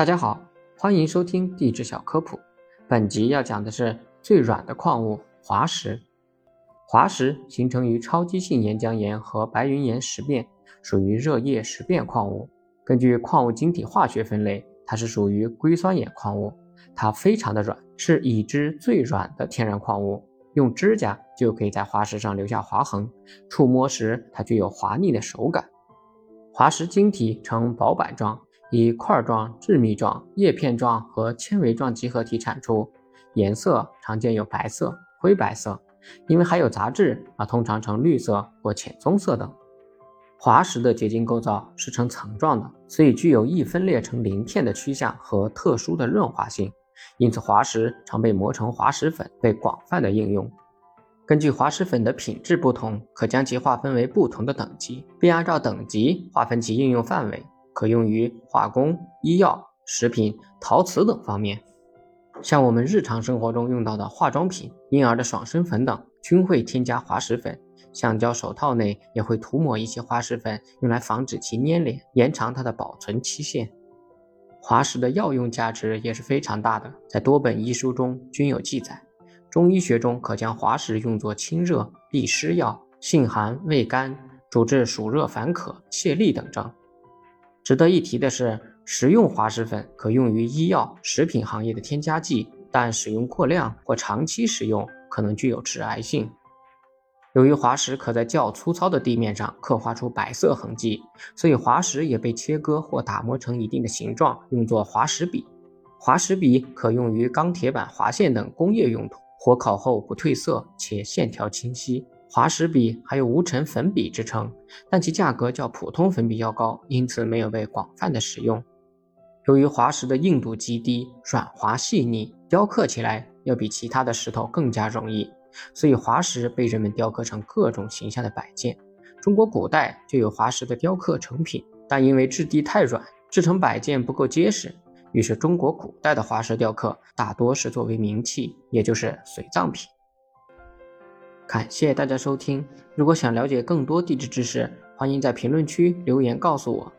大家好，欢迎收听地质小科普。本集要讲的是最软的矿物——滑石。滑石形成于超激性岩浆岩和白云岩石变，属于热液石变矿物。根据矿物晶体化学分类，它是属于硅酸盐矿物。它非常的软，是已知最软的天然矿物。用指甲就可以在滑石上留下划痕，触摸时它具有滑腻的手感。滑石晶体呈薄板状，以块状、致密状、叶片状和纤维状集合体产出，颜色常见有白色、灰白色，因为含有杂质而通常呈绿色或浅棕色等。滑石的结晶构造是呈层状的，所以具有易分裂成鳞片的趋向和特殊的润滑性。因此，滑石常被磨成滑石粉，被广泛的应用。根据滑石粉的品质不同，可将其划分为不同的等级，并按照等级划分其应用范围，可用于化工、医药、食品、陶瓷等方面。像我们日常生活中用到的化妆品、婴儿的爽身粉等，均会添加滑石粉。橡胶手套内也会涂抹一些滑石粉，用来防止其粘连，延长它的保存期限。滑石的药用价值也是非常大的，在多本医书中均有记载。中医学中可将滑石用作清热利湿药，性寒味甘，主治暑热烦渴、泄痢等症。值得一提的是，食用滑石粉可用于医药、食品行业的添加剂，但使用过量或长期使用可能具有致癌性。由于滑石可在较粗糙的地面上刻画出白色痕迹，所以滑石也被切割或打磨成一定的形状，用作滑石笔。滑石笔可用于钢铁板划线等工业用途，火烤后不褪色且线条清晰。滑石笔还有无尘粉笔之称，但其价格较普通粉笔要高，因此没有被广泛的使用。由于滑石的硬度极低，软滑细腻，雕刻起来要比其他的石头更加容易。所以滑石被人们雕刻成各种形象的摆件。中国古代就有滑石的雕刻成品，但因为质地太软，制成摆件不够结实，于是中国古代的滑石雕刻大多是作为名器，也就是随葬品。感谢大家收听，如果想了解更多地质知识，欢迎在评论区留言告诉我。